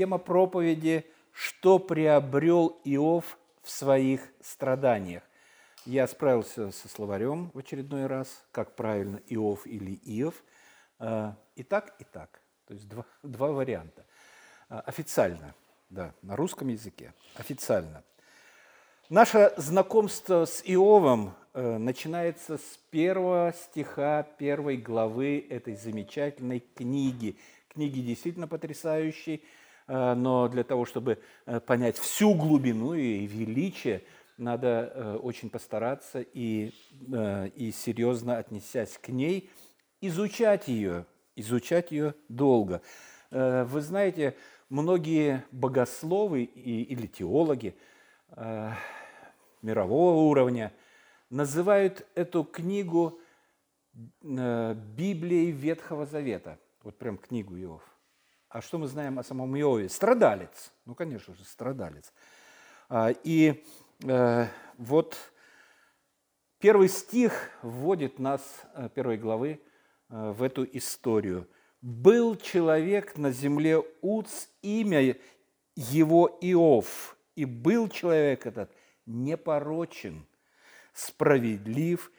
тема проповеди «Что приобрел Иов в своих страданиях». Я справился со словарем в очередной раз, как правильно Иов или Иов. А, и так, и так. То есть два, два варианта. А, официально, да, на русском языке, официально. Наше знакомство с Иовом э, начинается с первого стиха первой главы этой замечательной книги. Книги действительно потрясающей, но для того, чтобы э, понять всю глубину и величие, надо очень постараться и, и серьезно отнесясь к ней, изучать ее, изучать ее долго. Вы знаете, многие богословы или теологи мирового уровня, называют эту книгу э, Библией Ветхого Завета. Вот прям книгу Иов. А что мы знаем о самом Иове? Страдалец. Ну, конечно же, страдалец. А, и э, вот первый стих вводит нас, э, первой главы, в эту историю. «Был человек на земле Уц, имя его Иов, и был человек этот непорочен, справедлив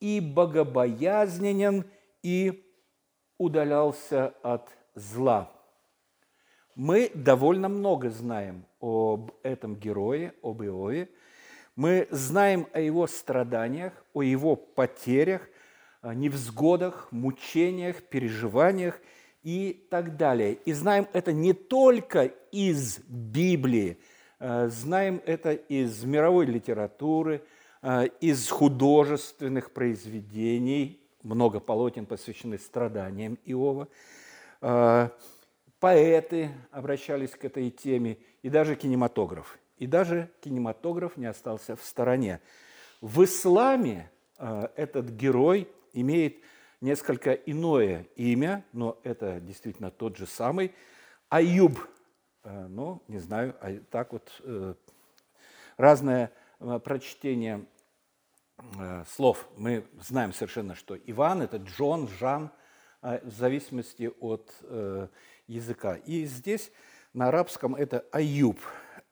и богобоязненен и удалялся от зла. Мы довольно много знаем об этом герое, об Иове. Мы знаем о его страданиях, о его потерях, невзгодах, мучениях, переживаниях и так далее. И знаем это не только из Библии – Э, знаем это из мировой литературы, э, из художественных произведений, много полотен посвящены страданиям Иова. Э, поэты обращались к этой теме, и даже кинематограф. И даже кинематограф не остался в стороне. В исламе этот герой имеет несколько иное имя, но это действительно тот же самый. Аюб Э, ну, не знаю, а так вот э, разное э, прочтение слов. Мы знаем совершенно, что Иван – это Джон, Жан, в зависимости от языка. И здесь на арабском это Аюб.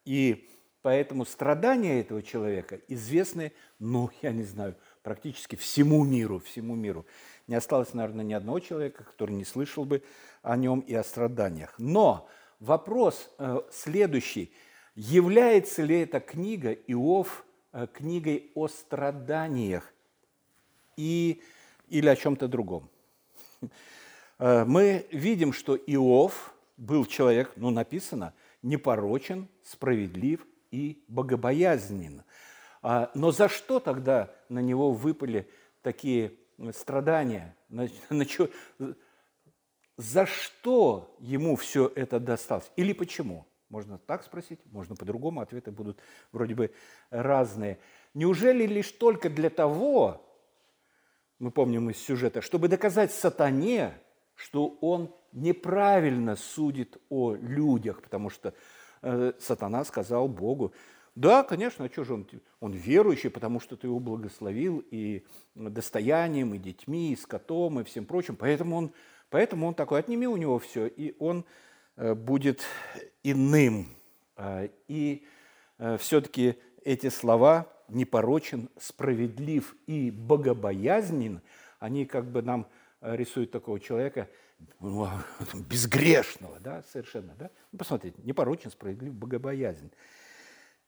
И поэтому страдания этого человека известны, ну, я не знаю, практически всему миру, всему миру. Не осталось, наверное, ни одного человека, который не слышал бы о нем и о страданиях. Но Вопрос э, следующий. Является ли эта книга Иов э, книгой о страданиях и, или о чем-то другом? Э, мы видим, что Иов был человек, ну написано, непорочен, справедлив и богобоязнен. А, но за что тогда на него выпали такие страдания? за что ему все это досталось или почему? Можно так спросить, можно по-другому, ответы будут вроде бы разные. Неужели лишь только для того, мы помним из сюжета, чтобы доказать сатане, что он неправильно судит о людях, потому что э, сатана сказал Богу, да, конечно, а что же он, он верующий, потому что ты его благословил и достоянием, и детьми, и скотом, и всем прочим, поэтому он Поэтому он такой, отними у него все, и он э, будет иным. А, и э, все-таки эти слова непорочен, справедлив и богобоязнен, они как бы нам э, рисуют такого человека ну, безгрешного, да, совершенно, да. Ну, посмотрите, непорочен, справедлив, богобоязнен.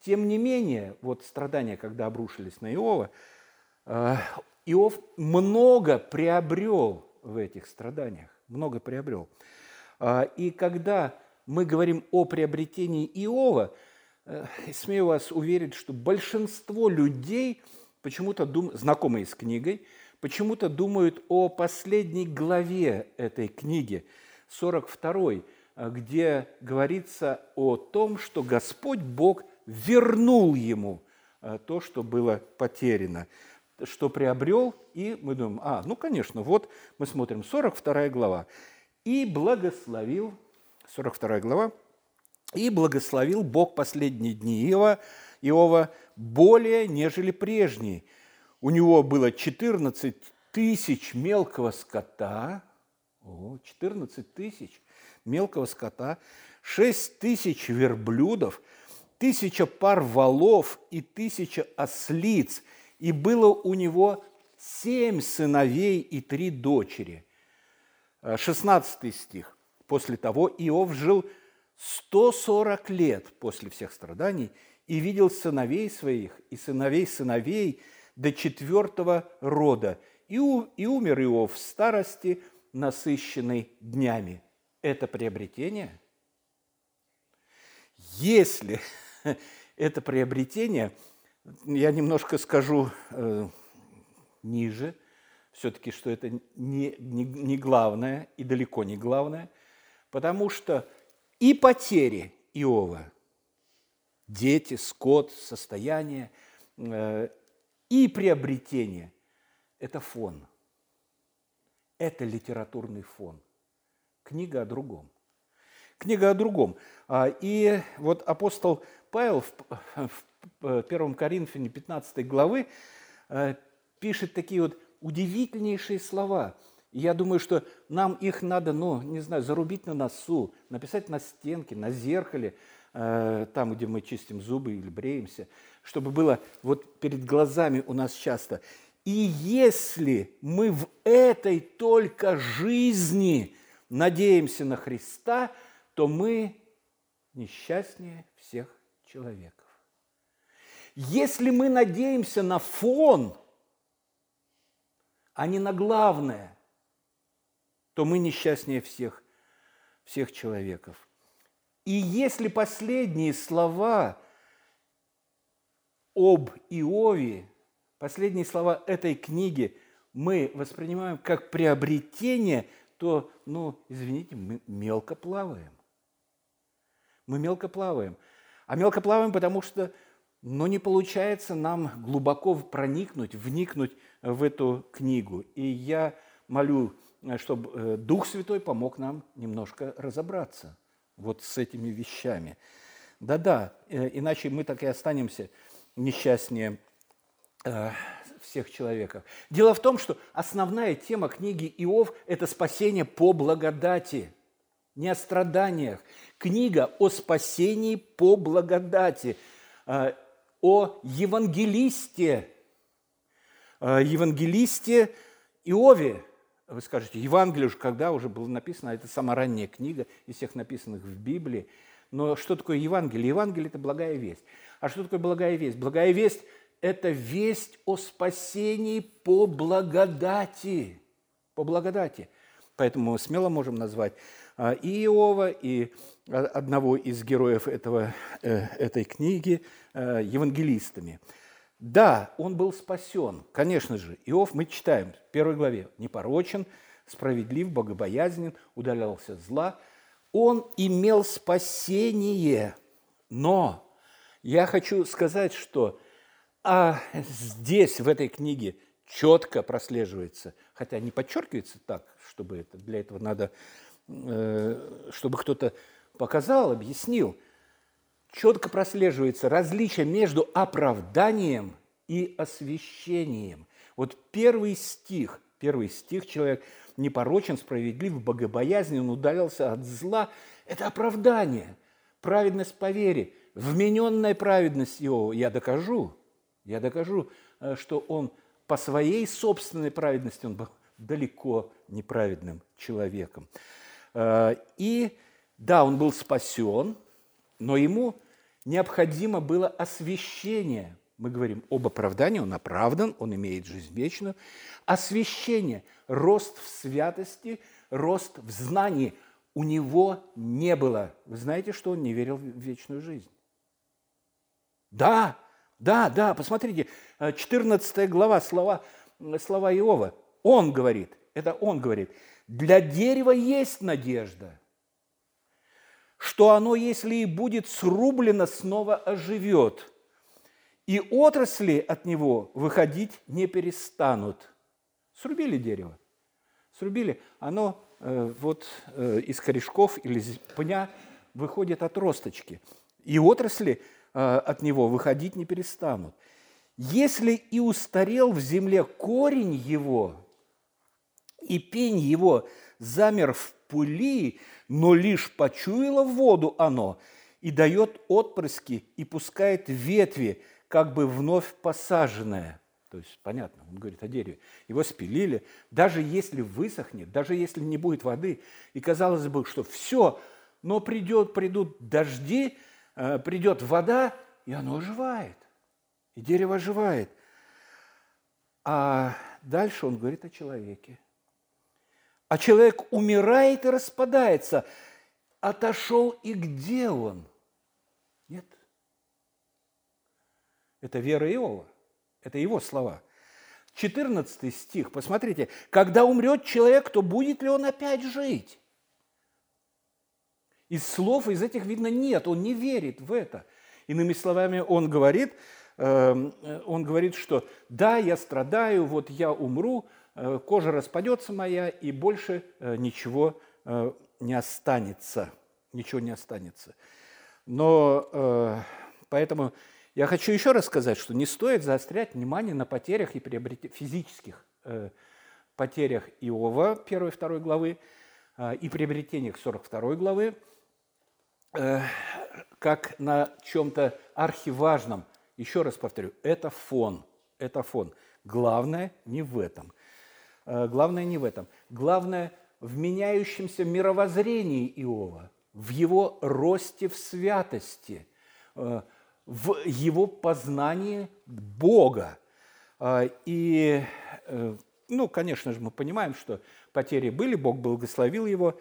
Тем не менее, вот страдания, когда обрушились на Иова, Иов много приобрел в этих страданиях, много приобрел. А, и когда мы говорим о приобретении Иова, э, смею вас уверить, что большинство людей, почему-то дум... знакомые с книгой, почему-то думают о последней главе этой книги, 42 где говорится о том, что Господь Бог вернул ему э, то, что было потеряно что приобрел, и мы думаем, а, ну, конечно, вот мы смотрим 42 глава. «И благословил», 42 глава, «И благословил Бог последние дни Иова, Иова более, нежели прежние. У него было 14 тысяч мелкого скота, о, 14 тысяч мелкого скота, шесть тысяч верблюдов, тысяча пар валов и тысяча ослиц, и было у него семь сыновей и три дочери. 16 э, стих. После того Иов жил 140 лет после всех страданий и видел сыновей своих и сыновей сыновей до четвертого рода, и, у, и умер Иов в старости, насыщенный днями. Это приобретение? Если это приобретение, я немножко скажу э, ниже, все-таки, что это не, не, не главное и далеко не главное, потому что и потери Иова, дети, скот, состояние, э, и приобретение – это фон. Это литературный фон. Книга о другом. Книга о другом. А, и вот апостол Павел в 1 Коринфяне 15 главы э, пишет такие вот удивительнейшие слова – я думаю, что нам их надо, ну, не знаю, зарубить на носу, написать на стенке, на зеркале, э, там, где мы чистим зубы или бреемся, чтобы было вот перед глазами у нас часто. И если мы в этой только жизни надеемся на Христа, то мы несчастнее всех человеков. Если мы надеемся на фон, а не на главное – то мы несчастнее всех, всех человеков. И если последние слова об Иове, последние слова этой книги мы воспринимаем как приобретение, то, ну, извините, мы мелко плаваем. Мы мелко плаваем. А мелко плаваем, потому что, ну, не получается нам глубоко проникнуть, вникнуть в эту книгу. И я молю чтобы э, Дух Святой помог нам немножко разобраться вот с этими вещами. Да-да, э, иначе мы так и останемся несчастнее всех человеков. Дело в том, что основная тема книги Иов – это спасение по благодати, не о страданиях. Книга о спасении по благодати, о евангелисте, евангелисте Иове, вы скажете, Евангелие уже когда уже было написано, это самая ранняя книга из всех написанных в Библии. Но что такое Евангелие? Евангелие – это благая весть. А что такое благая весть? Благая весть – это весть о спасении по благодати. По благодати. Поэтому мы смело можем назвать а, и Иова, и одного из героев этого, э, этой книги э, евангелистами – да, он был спасен, конечно же. Иов мы читаем в первой главе. Непорочен, справедлив, богобоязнен, удалялся зла. Он имел спасение. Но я хочу сказать, что а здесь, в этой книге, четко прослеживается, хотя не подчеркивается так, чтобы это, для этого надо, э, чтобы кто-то показал, объяснил – четко прослеживается различие между оправданием и освящением. Вот первый стих, первый стих человек непорочен, справедлив, богобоязнен, удалился от зла. Это оправдание, праведность по вере, вмененная праведность его. Я докажу, я докажу, э, что он по своей собственной праведности, он был далеко неправедным человеком. Э, и да, он был спасен – но ему необходимо было освящение. Мы говорим об оправдании, он оправдан, он имеет жизнь вечную. Освящение, рост в святости, рост в знании у него не было. Вы знаете, что он не верил в вечную жизнь? Да, да, да, посмотрите, 14 глава, слова, слова Иова. Он говорит, это он говорит, для дерева есть надежда – что оно, если и будет срублено, снова оживет, и отрасли от него выходить не перестанут. Срубили дерево, срубили, оно э, вот э, из корешков или пня выходит отросточки, и отрасли э, от него выходить не перестанут. Если и устарел в земле корень его, и пень его замер в пыли, но лишь почуяло воду оно, и дает отпрыски, и пускает ветви, как бы вновь посаженное. То есть, понятно, он говорит о дереве. Его спилили, даже если высохнет, даже если не будет воды, и казалось бы, что все, но придет, придут дожди, э, придет вода, и оно оживает. И дерево оживает. А дальше он говорит о человеке. А человек умирает и распадается. Отошел и где он? Нет. Это вера Иова. Это его слова. 14 стих, посмотрите. Когда умрет человек, то будет ли он опять жить? Из слов из этих видно нет, он не верит в это. Иными словами, он говорит, Эм, он говорит, что да, я страдаю, вот я умру, э, кожа распадется моя, и больше э, ничего э, не останется. Ничего не останется. Но поэтому я хочу еще раз сказать, что не стоит заострять внимание на потерях и приобрет... физических потерях Иова 1 и 2 главы и приобретениях 42 главы, как на чем-то архиважном – еще раз повторю, это фон, это фон. Главное не в этом. Э, главное не в этом. Главное в меняющемся мировоззрении Иова, в его росте в святости, э, в его познании Бога. Э, и, ну, конечно же, мы понимаем, что потери были, Бог благословил его,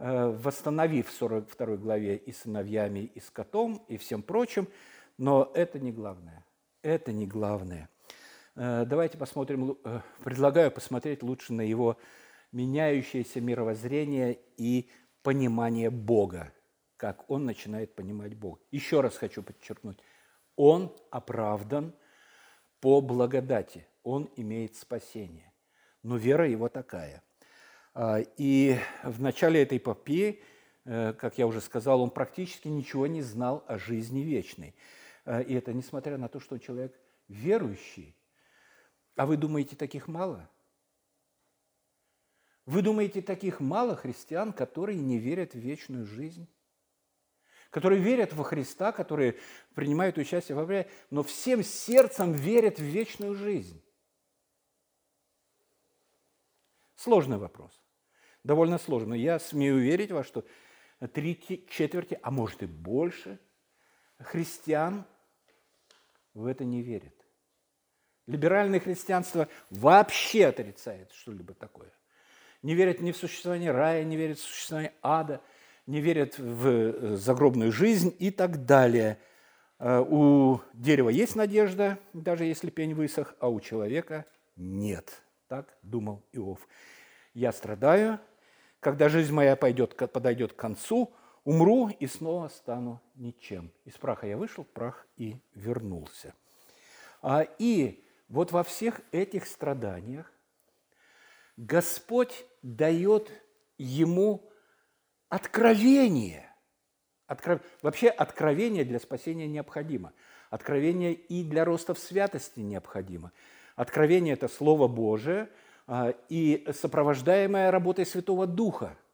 восстановив в 42 главе и сыновьями, и скотом, и всем прочим – но это не главное. Это не главное. Э, давайте посмотрим, э, предлагаю посмотреть лучше на его меняющееся мировоззрение и понимание Бога, как он начинает понимать Бога. Еще раз хочу подчеркнуть, он оправдан по благодати, он имеет спасение, но вера его такая. А, и в начале этой эпопеи, э, как я уже сказал, он практически ничего не знал о жизни вечной – а, и это несмотря на то, что человек верующий. А вы думаете, таких мало? Вы думаете, таких мало христиан, которые не верят в вечную жизнь? Которые верят во Христа, которые принимают участие в обряде, но всем сердцем верят в вечную жизнь? Сложный вопрос. Довольно сложный. Я смею верить во что три четверти, а может и больше – христиан в это не верят. Либеральное христианство вообще отрицает что-либо такое. Не верят ни в существование рая, не верят в существование ада, не верят в э, загробную жизнь и так далее. Э, у дерева есть надежда, даже если пень высох, а у человека нет. Так думал Иов. Я страдаю, когда жизнь моя пойдет, подойдет к концу, умру и снова стану ничем. Из праха я вышел, прах и вернулся. А, и вот во всех этих страданиях Господь дает ему откровение. Откров... Вообще откровение для спасения необходимо. Откровение и для роста в святости необходимо. Откровение – это Слово Божие а, и сопровождаемое работой Святого Духа –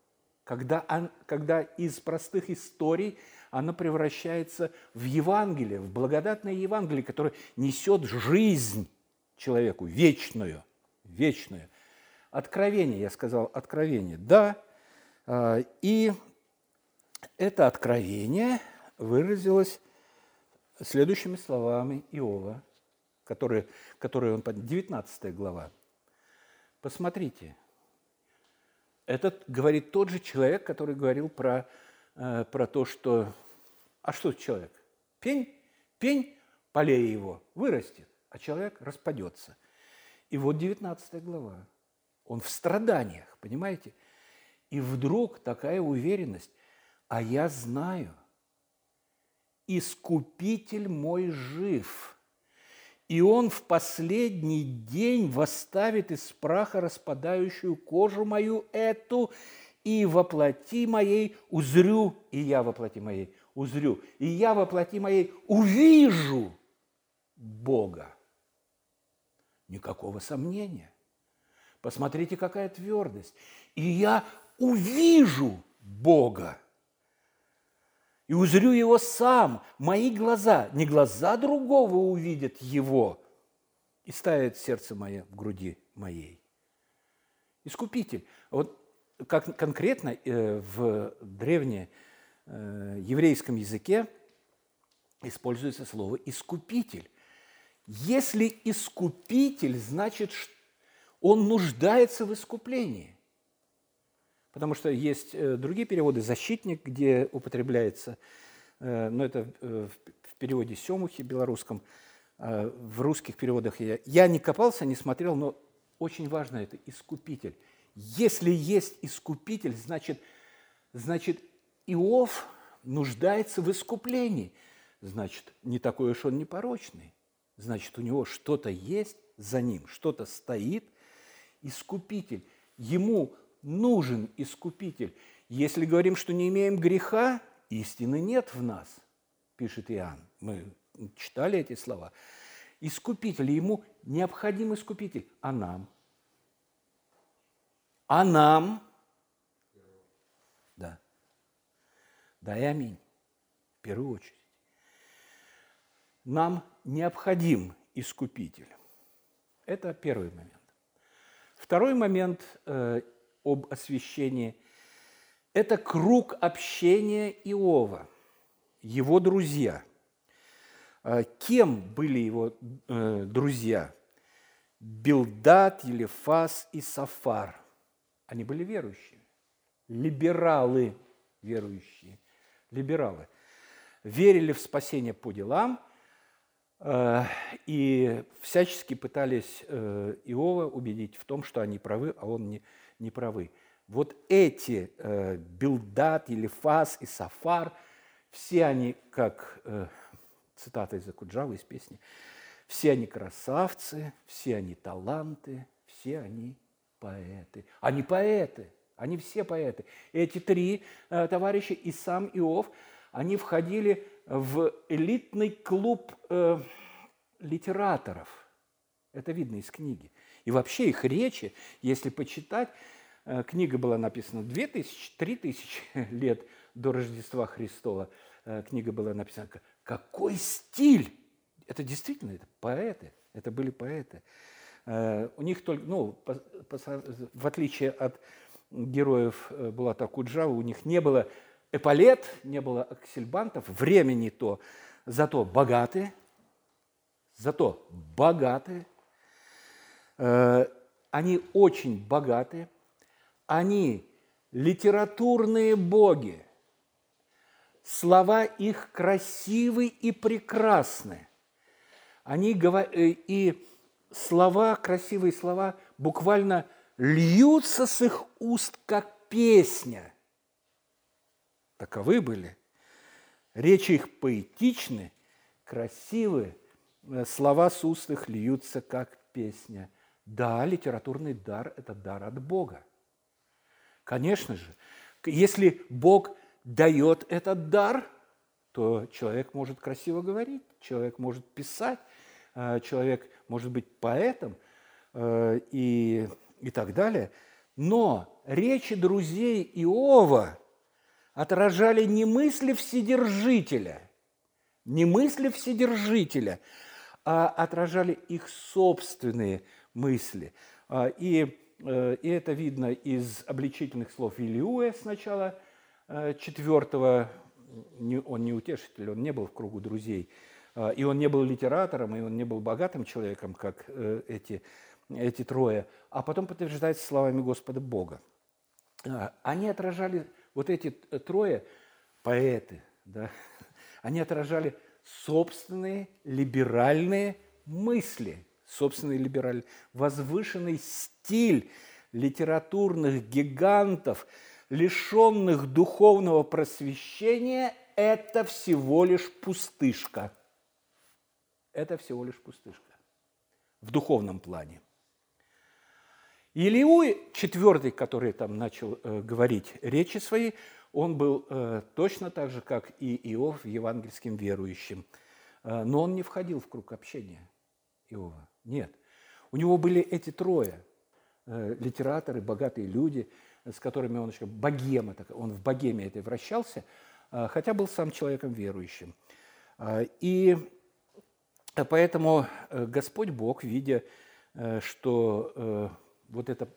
когда, он, когда из простых историй она превращается в Евангелие, в благодатное Евангелие, которое несет жизнь человеку, вечную, вечную. Откровение, я сказал, откровение, да. А, и это откровение выразилось следующими словами Иова, которые, которые он... 19 глава. Посмотрите, это говорит тот же человек, который говорил про, э, про то, что... А что человек? Пень? Пень, полей его, вырастет, а человек распадется. И вот 19 глава. Он в страданиях, понимаете? И вдруг такая уверенность. А я знаю, искупитель мой жив – и он в последний день восставит из праха распадающую кожу мою эту, и воплоти моей узрю, и я воплоти моей узрю, и я воплоти моей увижу Бога. Никакого сомнения. Посмотрите, какая твердость. И я увижу Бога. И узрю Его сам. Мои глаза, не глаза другого увидят Его. И ставит сердце мое в груди моей. Искупитель. Вот как конкретно э, в древнем э, языке используется слово «искупитель». Если искупитель, значит, он нуждается в искуплении. Потому что есть э, другие переводы «защитник», где употребляется, но это в переводе Семухи белорусском, в русских переводах я, я не копался, не смотрел, но очень важно это «искупитель». Если есть искупитель, значит, значит Иов нуждается в искуплении. Значит, не такой уж он непорочный. Значит, у него что-то есть за ним, что-то стоит. Искупитель. Ему нужен искупитель. Если говорим, что не имеем греха, истины нет в нас, пишет Иоанн. Мы читали эти слова. Искупитель, ему необходим искупитель, а нам – а нам, да, да и аминь, в первую очередь, нам необходим искупитель. Это первый момент. Второй момент э, об освящении – это круг общения Иова, его друзья. Э, кем были его э, друзья? Билдат, Елефас и Сафар – они были верующими. Либералы верующие. Либералы. Верили в спасение по делам э, и всячески пытались э, Иова убедить в том, что они правы, а он не, не правы. Вот эти э, Билдат, Елифас и Сафар, все они, как э, цитата из Акуджавы, из песни, все они красавцы, все они таланты, все они поэты. Они поэты, они все поэты. Эти три э, товарища и сам Иов, они входили в элитный клуб э, литераторов. Это видно из книги. И вообще их речи, если почитать, книга была написана 2000-3000 лет до Рождества Христова. Э, книга была написана. Какой стиль! Это действительно это поэты, это были поэты. Э, у них только, ну, в отличие от героев э, Булата Куджава, у них не было эполет, не было аксельбантов, времени то, зато богатые, зато богатые, э, они очень богатые, они литературные боги, слова их красивы и прекрасны. Они говорят, и слова, красивые слова буквально льются с их уст, как песня. Таковы были. Речи их поэтичны, красивы, э, слова с уст их льются, как песня. Да, литературный дар – это дар от Бога. Конечно же, если Бог дает этот дар, то человек может красиво говорить, человек может писать, Э, человек может быть поэтом э, и, и так далее. Но речи друзей Иова отражали не мысли Вседержителя, не мысли Вседержителя, а отражали их собственные мысли. А, и, и это видно из обличительных слов Илиуэ с начала четвертого, он не утешитель, он не был в кругу друзей, а, и он не был литератором, и он не был богатым человеком, как э, эти, эти трое, а потом подтверждается словами Господа Бога. Они отражали, вот эти трое поэты, да, они отражали собственные либеральные мысли, собственный либеральный, возвышенный стиль литературных гигантов, лишенных духовного просвещения, это всего лишь пустышка – это всего лишь пустышка в духовном плане. Илиуй, четвертый, который там начал э, говорить речи свои, он был э, точно так же, как и Иов, евангельским верующим. Э, но он не входил в круг общения Иова. Нет. У него были эти трое. э, литераторы, богатые люди, с которыми он еще, богема, он в богеме этой вращался, э, хотя был сам человеком верующим. И поэтому Господь Бог, видя, что вот это,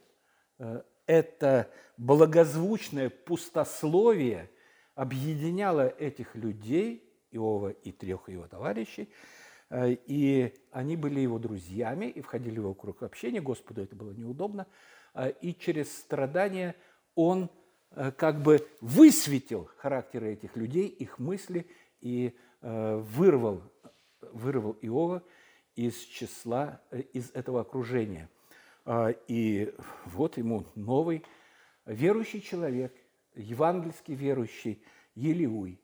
это благозвучное пустословие объединяло этих людей, Иова и трех его товарищей, Э, и они были его друзьями и входили в его круг общения. Господу это было неудобно. Э, и через страдания он э, как бы высветил характеры этих людей, их мысли и вырвал, вырвал Иова из числа, из этого окружения. И вот ему новый верующий человек, евангельский верующий Елиуй.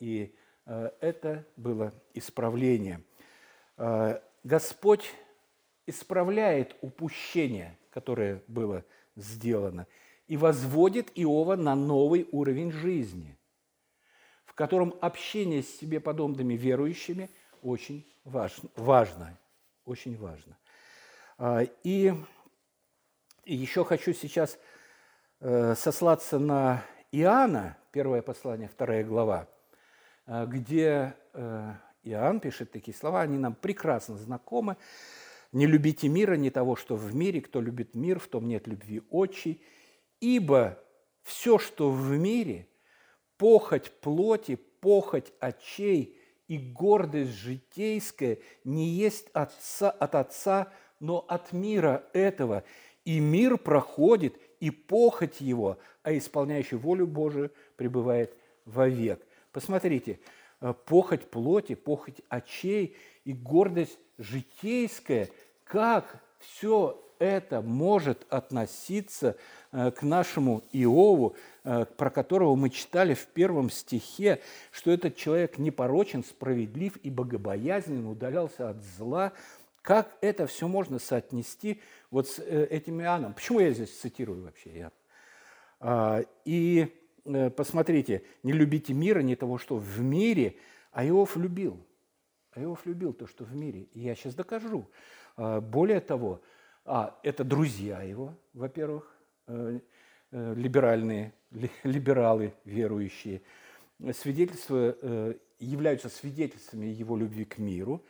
И это было исправление – Э, Господь исправляет упущение, которое было сделано, и возводит Иова на новый уровень жизни, в котором общение с себе подобными верующими очень важно, важно очень важно. Э, и еще хочу сейчас э, сослаться на Иоанна, первое послание, вторая глава, где Иоанн пишет такие слова, они нам прекрасно знакомы. «Не любите мира, не того, что в мире. Кто любит мир, в том нет любви отчей. Ибо все, что в мире, похоть плоти, похоть очей и гордость житейская не есть отца, от Отца, но от мира этого. И мир проходит, и похоть его, а исполняющий волю Божию пребывает вовек». Посмотрите – похоть плоти, похоть очей и гордость житейская, как все это может относиться э, к нашему Иову, э, про которого мы читали в первом стихе, что этот человек непорочен, справедлив и богобоязнен, удалялся от зла. Как это все можно соотнести вот с этим Иоанном? Почему я здесь цитирую вообще Иоанн? А, и Э, посмотрите, не любите мира, не того, что в мире, а Иов любил. А Иов любил то, что в мире. И я сейчас докажу. А, более того, а, это друзья его, во-первых, э, э, либеральные, либералы верующие, свидетельства, являются свидетельствами его любви к миру.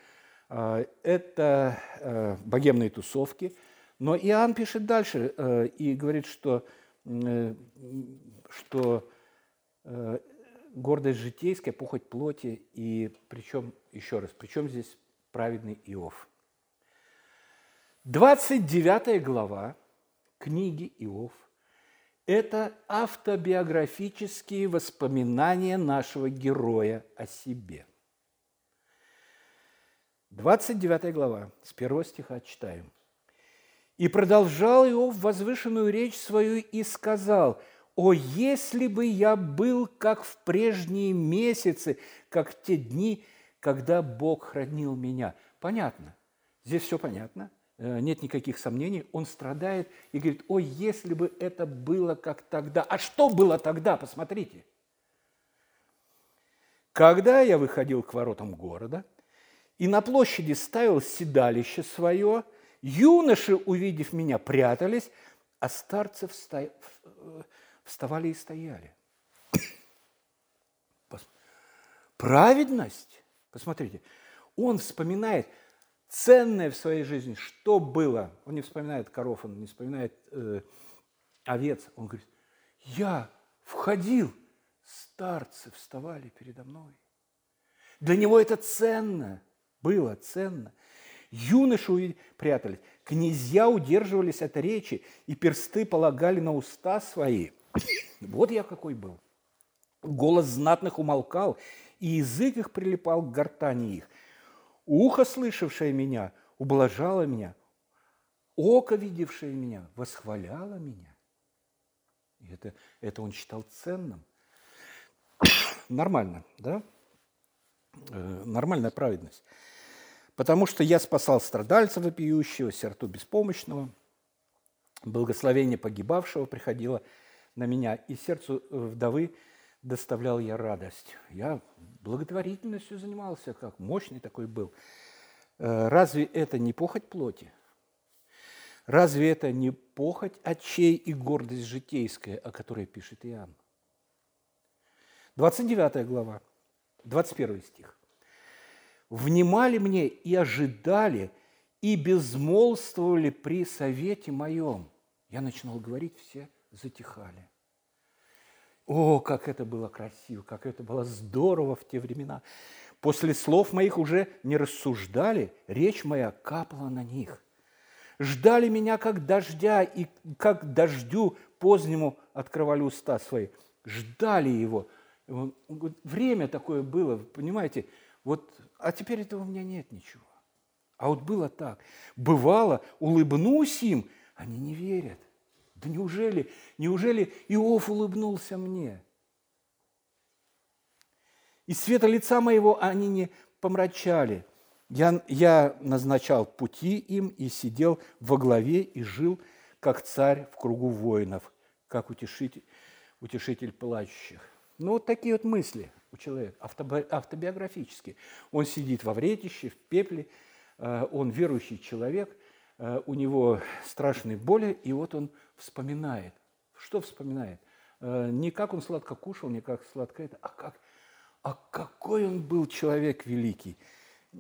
А, это богемные тусовки. Но Иоанн пишет дальше и говорит, что что э, гордость житейская, похоть плоти, и причем, еще раз, причем здесь праведный Иов. 29 глава книги Иов – это автобиографические воспоминания нашего героя о себе. 29 глава, с первого стиха читаем. «И продолжал Иов возвышенную речь свою и сказал – о, если бы я был, как в прежние месяцы, как в те дни, когда Бог хранил меня. Понятно. Здесь все понятно. Э, нет никаких сомнений. Он страдает и говорит, о, если бы это было как тогда. А что было тогда? Посмотрите. Когда я выходил к воротам города и на площади ставил седалище свое, юноши, увидев меня, прятались, а старцы вста вставали и стояли. Праведность, посмотрите, он вспоминает ценное в своей жизни, что было. Он не вспоминает коров, он не вспоминает э, овец. Он говорит, я входил, старцы вставали передо мной. Для него это ценно, было ценно. Юноши прятались, князья удерживались от речи, и персты полагали на уста свои – вот я какой был. Голос знатных умолкал, и язык их прилипал к гортани их. Ухо, слышавшее меня, ублажало меня. Око, видевшее меня, восхваляло меня. И это, это он считал ценным. Нормально, да? Э, нормальная праведность. Потому что я спасал страдальца вопиющего, серту беспомощного, благословение погибавшего приходило – на меня, и сердцу э, вдовы доставлял я радость. Я благотворительностью занимался, как мощный такой был. Э, разве это не похоть плоти? Разве это не похоть очей и гордость житейская, о которой пишет Иоанн? 29 глава, 21 стих. «Внимали мне и ожидали, и безмолвствовали при совете моем». Я начинал говорить, все затихали. О, как это было красиво, как это было здорово в те времена. После слов моих уже не рассуждали, речь моя капала на них. Ждали меня, как дождя, и как дождю позднему открывали уста свои. Ждали его. Время такое было, понимаете, вот, а теперь этого у меня нет ничего. А вот было так. Бывало, улыбнусь им, они не верят. Да неужели, неужели Иов улыбнулся мне? И света лица моего они не помрачали. Я, я назначал пути им и сидел во главе и жил, как царь в кругу воинов, как утешитель, утешитель плачущих. Ну, вот такие вот мысли у человека, автобиографические. Он сидит во вретище, в пепле, э, он верующий человек, э, у него страшные боли, и вот он вспоминает. Что вспоминает? Э, не как он сладко кушал, не как сладко это, а как – а какой он был человек великий.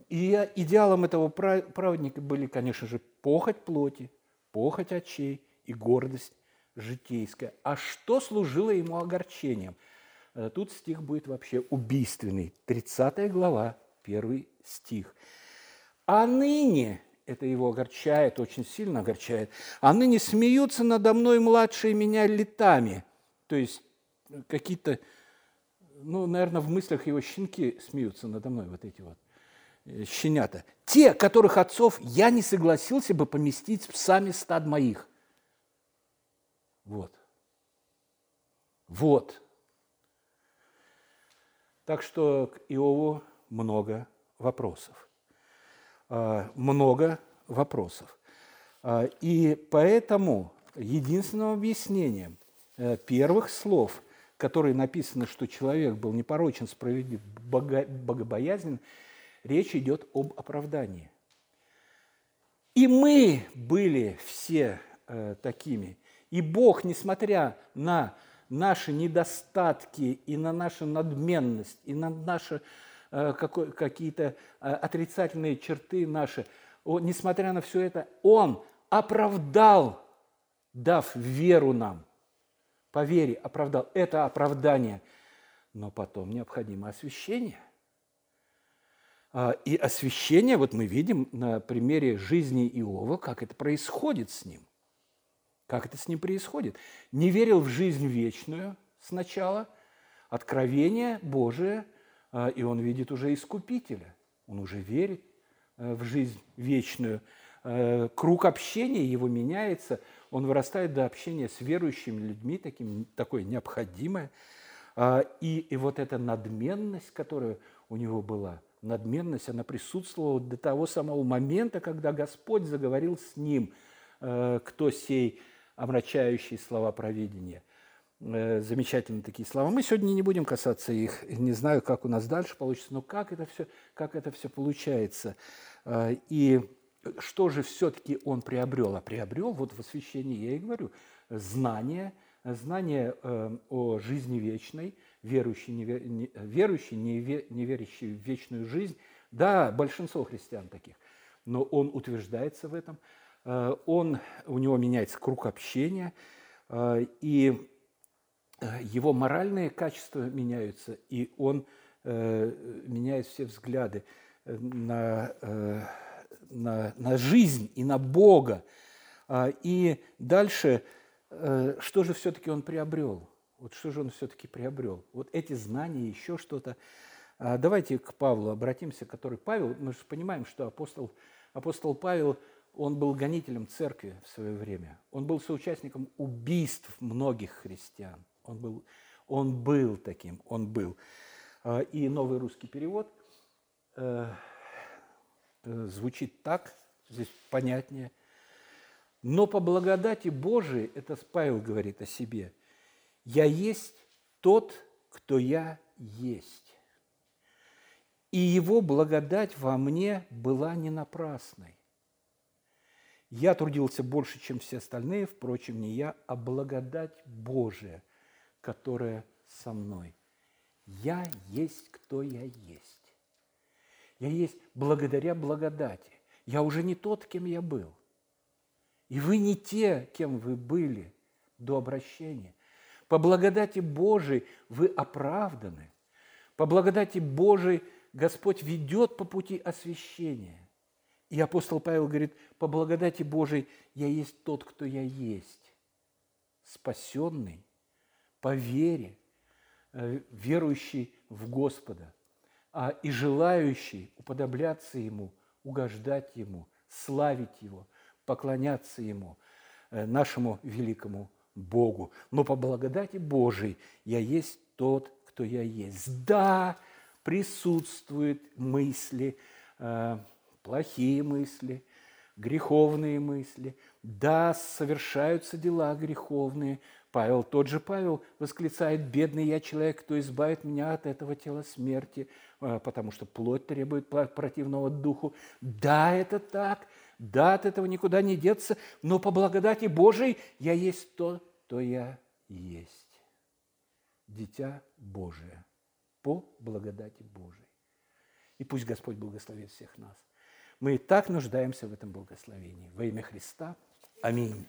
И идеалом этого праведника были, конечно же, похоть плоти, похоть очей и гордость житейская. А что служило ему огорчением? Э, тут стих будет вообще убийственный. 30 глава, первый стих. «А ныне, это его огорчает, очень сильно огорчает, а ныне смеются надо мной младшие меня летами». То есть какие-то ну, наверное, в мыслях его щенки смеются надо мной, вот эти вот э, щенята. Те, которых отцов я не согласился бы поместить в сами стад моих. Вот. Вот. Так что к Иову много вопросов. А, много вопросов. А, и поэтому единственным объяснением э, первых слов – которой написано, что человек был непорочен, справедлив, богобоязнен, речь идет об оправдании. И мы были все э, такими. И Бог, несмотря на наши недостатки и на нашу надменность, и на наши э, какие-то э, отрицательные черты наши, несмотря на все это, Он оправдал, дав веру нам – по вере оправдал. Это оправдание. Но потом необходимо освящение. А, и освящение, вот мы видим на примере жизни Иова, как это происходит с ним. Как это с ним происходит. Не верил в жизнь вечную сначала, откровение Божие, и он видит уже Искупителя. Он уже верит э, в жизнь вечную. Э, круг общения его меняется – он вырастает до общения с верующими людьми, таким, такое необходимое. А, и, и вот эта надменность, которая у него была, надменность, она присутствовала до того самого момента, когда Господь заговорил с ним, э, кто сей омрачающие слова провидения. Э, замечательные такие слова. Мы сегодня не будем касаться их, не знаю, как у нас дальше получится, но как это все, как это все получается. А, и что же все-таки он приобрел? А приобрел, вот в освящении я и говорю, знание, знание э, о жизни вечной, верующий, не, не, верующий, не, не верящий в вечную жизнь. Да, большинство христиан таких, но он утверждается в этом, э, он, у него меняется круг общения, э, и его моральные качества меняются, и он меняет все взгляды на на, на жизнь и на Бога. А, и дальше, э, что же все-таки он приобрел? Вот что же он все-таки приобрел? Вот эти знания, еще что-то. А, давайте к Павлу обратимся, который Павел, мы же понимаем, что апостол, апостол Павел, он был гонителем церкви в свое время. Он был соучастником убийств многих христиан. Он был, он был таким, он был. А, и новый русский перевод э, – звучит так, здесь понятнее. Но по благодати Божией, это Павел говорит о себе, я есть тот, кто я есть. И его благодать во мне была не напрасной. Я трудился больше, чем все остальные, впрочем, не я, а благодать Божия, которая со мной. Я есть, кто я есть. Я есть благодаря благодати. Я уже не тот, кем я был. И вы не те, кем вы были до обращения. По благодати Божией вы оправданы. По благодати Божией Господь ведет по пути освящения. И апостол Павел говорит, по благодати Божией я есть тот, кто я есть, спасенный по вере, э, верующий в Господа, а и желающий уподобляться Ему, угождать Ему, славить Его, поклоняться Ему, э, нашему великому Богу. Но по благодати Божией я есть тот, кто я есть. Да, присутствуют мысли, э, плохие мысли, греховные мысли. Да, совершаются дела греховные. Павел, тот же Павел восклицает, «Бедный я человек, кто избавит меня от этого тела смерти, э, потому что плоть требует противного духу». Да, это так, да, от этого никуда не деться, но по благодати Божией я есть то, кто я есть. Дитя Божие по благодати Божией. И пусть Господь благословит всех нас. Мы и так нуждаемся в этом благословении. Во имя Христа. Аминь.